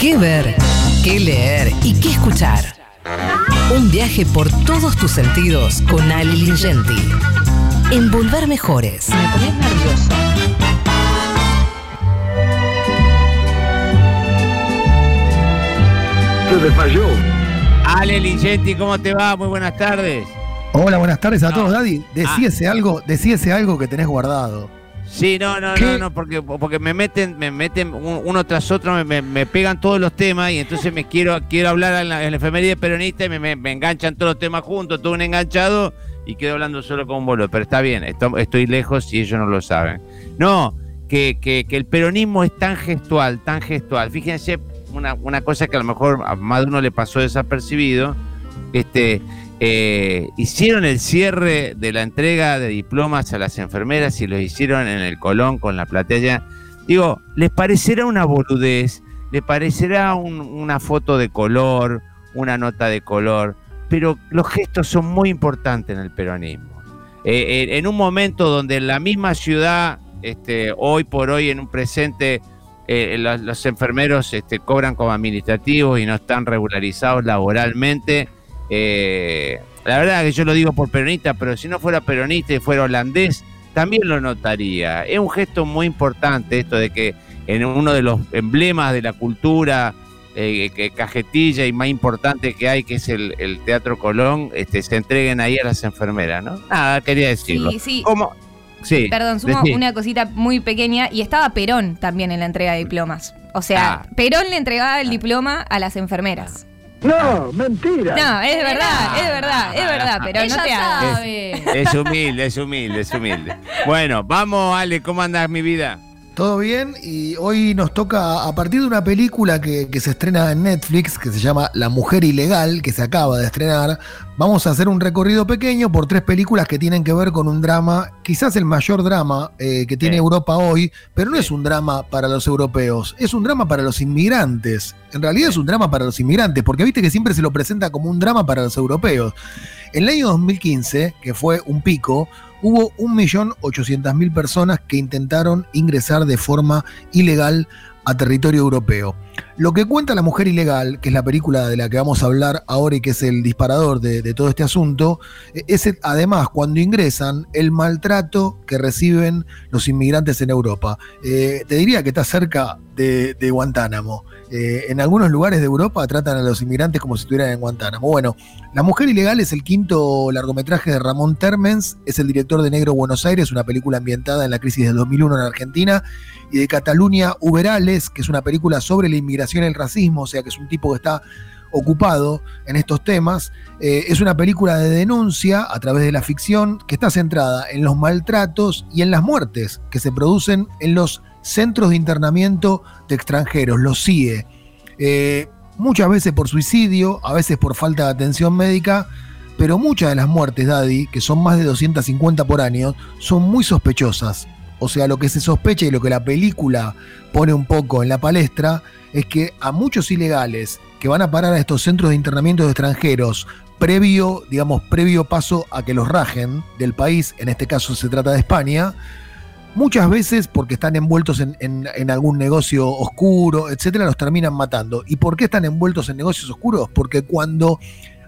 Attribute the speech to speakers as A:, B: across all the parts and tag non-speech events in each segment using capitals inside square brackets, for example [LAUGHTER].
A: qué ver, qué leer y qué escuchar. Un viaje por todos tus sentidos con Ali Lingenti. Envolver mejores.
B: Me pones nervioso.
C: Se te falló.
D: Ale Lingenti, ¿cómo te va? Muy buenas tardes.
E: Hola, buenas tardes a
D: No.
E: todos, Daddy. Decíese algo, decíese algo que tenés guardado.
D: Sí, no, no,
E: ¿Qué?
D: no, no, porque, porque me meten, me meten un- uno tras otro, me, me- me pegan todos los temas y entonces me quiero, quiero hablar en la, en la efeméride peronista y me, me- enganchan todos los temas juntos, todo un enganchado y quedo hablando solo con un boludo. Pero está bien, esto- estoy lejos y ellos no lo saben. No, que, que- que el peronismo es tan gestual, tan gestual. Fíjense una, una cosa que a lo mejor a más de uno le pasó desapercibido. Este, eh, hicieron el cierre de la entrega de diplomas a las enfermeras y los hicieron en el Colón con la platea. Digo, ¿les parecerá una boludez? ¿Les parecerá un- una foto de color, una nota de color? Pero los gestos son muy importantes en el peronismo. Eh, eh, en un momento donde en la misma ciudad, este, hoy por hoy, en un presente, los, los enfermeros este, cobran como administrativos y no están regularizados laboralmente. Eh, la verdad que yo lo digo por peronista, pero si no fuera peronista y fuera holandés, también lo notaría. Es un gesto muy importante esto de que en uno de los emblemas de la cultura eh, que cajetilla y más importante que hay, que es el, el Teatro Colón, este, se entreguen ahí a las enfermeras, ¿no? Nada, quería decirlo.
B: Sí, sí. Perdón, sumo
D: decí.
B: una cosita muy pequeña y estaba Perón también en la entrega de diplomas. O sea,
D: Ah.
B: Perón le entregaba el diploma a las enfermeras.
C: No, mentira.
B: No, es verdad, es verdad, es verdad, pero no te hagas.
F: sabe.
D: Es humilde, es humilde, es humilde. Bueno, vamos, Ale, ¿cómo andás, mi vida?
E: Todo bien, y hoy nos toca, a partir de una película que, que se estrena en Netflix, que se llama La Mujer Ilegal, que se acaba de estrenar, vamos a hacer un recorrido pequeño por tres películas que tienen que ver con un drama, quizás el mayor drama eh, que tiene
D: Sí.
E: Europa hoy, pero no
D: Sí.
E: es un drama para los europeos, es un drama para los inmigrantes. En realidad es un drama para los inmigrantes, porque viste que siempre se lo presenta como un drama para los europeos. En el año 2015, que fue un pico, hubo 1.800.000 personas que intentaron ingresar de forma ilegal a territorio europeo. Lo que cuenta La Mujer Ilegal, que es la película de la que vamos a hablar ahora y que es el disparador de, de todo este asunto, eh, es el- además cuando ingresan el maltrato que reciben los inmigrantes en Europa. Eh, te diría que está cerca de, de Guantánamo. Eh, en algunos lugares de Europa tratan a los inmigrantes como si estuvieran en Guantánamo. Bueno, La Mujer Ilegal es el quinto largometraje de Ramón Termens, es el director de Negro Buenos Aires, una película ambientada en la crisis del 2001 en Argentina, y de Cataluña Uberales, que es una película sobre la inmigración y el racismo, o sea que es un tipo que está ocupado en estos temas. Eh, es una película de denuncia a través de la ficción que está centrada en los maltratos y en las muertes que se producen en los centros de internamiento de extranjeros, los CIE. Eh, muchas veces por suicidio, a veces por falta de atención médica, pero muchas de las muertes, Daddy, que son más de 250 por año, son muy sospechosas. O sea, lo que se sospecha y lo que la película pone un poco en la palestra es que a muchos ilegales que van a parar a estos centros de internamiento de extranjeros previo, digamos, previo paso a que los rajen del país, en este caso se trata de España, muchas veces porque están envueltos en, en- algún negocio oscuro, etcétera, los terminan matando. ¿Y por qué están envueltos en negocios oscuros? Porque cuando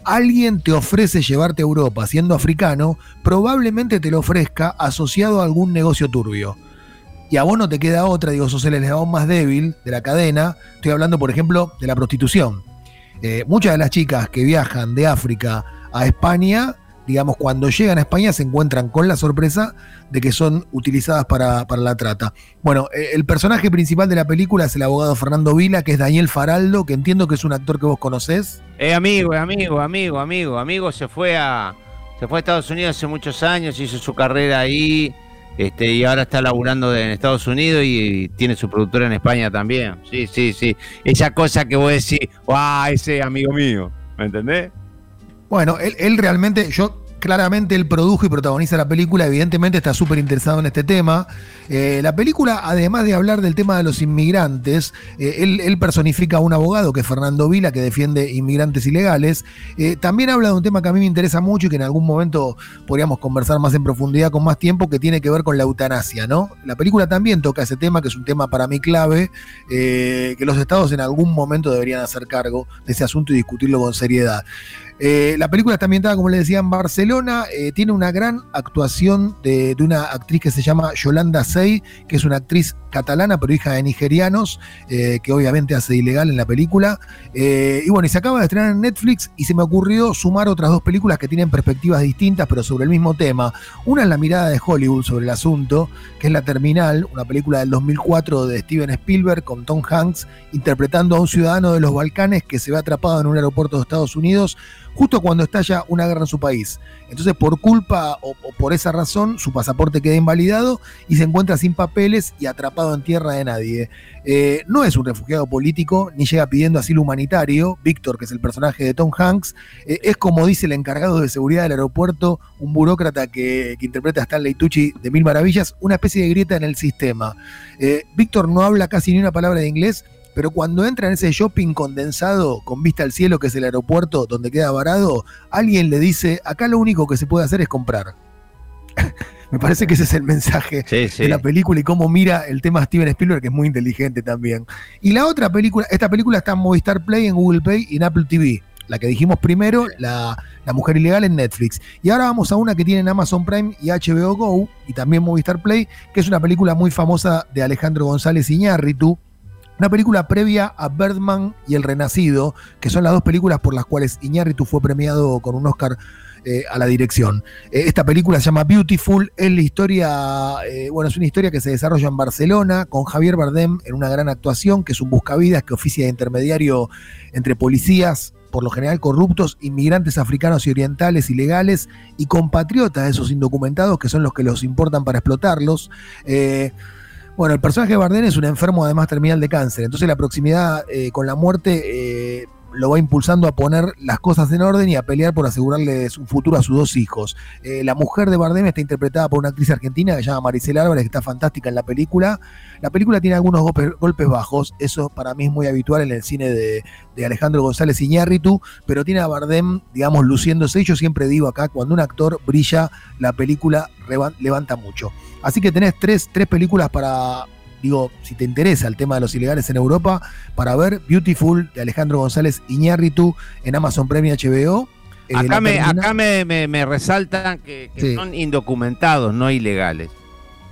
E: alguien te ofrece llevarte a Europa siendo africano, probablemente te lo ofrezca asociado a algún negocio turbio. Y a vos no te queda otra, digo, sos el eslabón más débil de la cadena. Estoy hablando, por ejemplo, de la prostitución. Eh, muchas de las chicas que viajan de África a España, digamos, cuando llegan a España se encuentran con la sorpresa de que son utilizadas para, para la trata. Bueno, eh, el personaje principal de la película es el abogado Fernando Vila, que es Daniel Faraldo, que entiendo que es un actor que vos conocés.
D: Eh, amigo, amigo, amigo, amigo, amigo se fue a se fue Estados Unidos hace muchos años, hizo su carrera ahí, este, y ahora está laburando en Estados Unidos y, tiene su productora en España también. Sí, sí, sí. Esa cosa que vos decís, ¡ah, ese amigo mío! ¿Me entendés?
E: Bueno, él, él realmente, yo claramente él produjo y protagoniza la película, evidentemente está súper interesado en este tema. Eh, la película, además de hablar del tema de los inmigrantes, eh, él, personifica a un abogado que es Fernando Vila, que defiende inmigrantes ilegales. Eh, también habla de un tema que a mí me interesa mucho y que en algún momento podríamos conversar más en profundidad con más tiempo, que tiene que ver con la eutanasia, ¿no? La película también toca ese tema, que es un tema para mí clave, que los estados en algún momento deberían hacer cargo de ese asunto y discutirlo con seriedad. La película está ambientada, como les decía, en Barcelona. Eh, tiene una gran actuación de, de una actriz que se llama Yolanda Sey, que es una actriz catalana, pero hija de nigerianos, eh, que obviamente hace ilegal en la película. Eh, y bueno, y se acaba de estrenar en Netflix y se me ocurrió sumar otras dos películas que tienen perspectivas distintas, pero sobre el mismo tema. Una es la mirada de Hollywood sobre el asunto, que es La Terminal, una película del 2004 de Steven Spielberg con Tom Hanks interpretando a un ciudadano de los Balcanes que se ve atrapado en un aeropuerto de Estados Unidos justo cuando estalla una guerra en su país. Entonces, por culpa o, por esa razón, su pasaporte queda invalidado y se encuentra sin papeles y atrapado en tierra de nadie. Eh, no es un refugiado político, ni llega pidiendo asilo humanitario. Víctor, que es el personaje de Tom Hanks, eh, es como dice el encargado de seguridad del aeropuerto, un burócrata que, que interpreta a Stanley Tucci de Mil Maravillas, una especie de grieta en el sistema. Eh, Víctor no habla casi ni una palabra de inglés, pero cuando entra en ese shopping condensado con vista al cielo, que es el aeropuerto donde queda varado, alguien le dice, acá lo único que se puede hacer es comprar. [LAUGHS] Me parece que ese es el mensaje
D: Sí, sí.
E: de la película y cómo mira el tema Steven Spielberg, que es muy inteligente también. Y la otra película, esta película está en Movistar Play, en Google Play y en Apple TV. La que dijimos primero, la, la Mujer Ilegal en Netflix. Y ahora vamos a una que tiene en Amazon Prime y HBO Go y también Movistar Play, que es una película muy famosa de Alejandro González Iñárritu. Una película previa a Birdman y El Renacido, que son las dos películas por las cuales Iñárritu fue premiado con un Oscar eh, a la dirección. Eh, esta película se llama Beautiful, es la historia, eh, bueno, es una historia que se desarrolla en Barcelona con Javier Bardem en una gran actuación, que es un buscavidas que oficia de intermediario entre policías, por lo general corruptos, inmigrantes africanos y orientales ilegales y compatriotas de esos indocumentados que son los que los importan para explotarlos. Bueno, el personaje de es un enfermo además terminal de cáncer, entonces la proximidad eh, con la muerte eh, lo va impulsando a poner las cosas en orden y a pelear por asegurarle un futuro a sus dos hijos. Eh, la mujer de Bardem está interpretada por una actriz argentina que se llama Maricela Álvarez, que está fantástica en la película. La película tiene algunos golpes, bajos, eso para mí es muy habitual en el cine de, Alejandro González Iñárritu, pero tiene a Bardem, digamos, luciéndose. Yo siempre digo acá, cuando un actor brilla, la película levanta mucho. Así que tenés tres, tres películas para, digo, si te interesa el tema de los ilegales en Europa, para ver Beautiful de Alejandro González Iñárritu en Amazon Premium HBO. Eh,
D: Acá, me,
E: Terminal-
D: acá me, me- me resaltan que, que
E: Sí.
D: son indocumentados, no ilegales.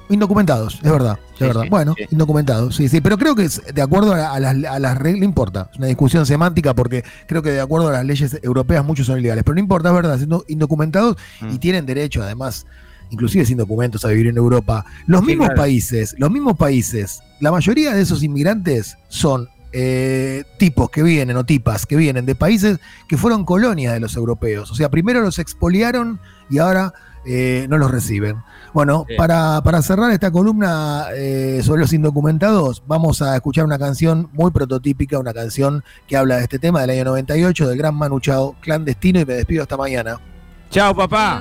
E: Indocumentados, es verdad, es
D: Sí,
E: verdad.
D: sí,
E: bueno, indocumentados, sí, sí, pero creo que es de acuerdo a, las, a las reglas, no importa, es una discusión semántica porque creo que de acuerdo a las leyes europeas muchos son ilegales, pero no importa, es verdad, siendo indocumentados
D: Mm.
E: y tienen derecho además, inclusive sin documentos, a vivir en Europa. Los
D: Sí,
E: mismos
D: claro.
E: países, los mismos países, la mayoría de esos inmigrantes son eh, tipos que vienen o tipas que vienen de países que fueron colonias de los europeos, o sea, primero los expoliaron y ahora eh, no los reciben. Bueno,
D: Sí.
E: para, para cerrar esta columna eh, sobre los indocumentados, vamos a escuchar una canción muy prototípica, una canción que habla de este tema del año 98 del gran Manu Chao, clandestino, y me despido hasta mañana.
D: Chao, papá.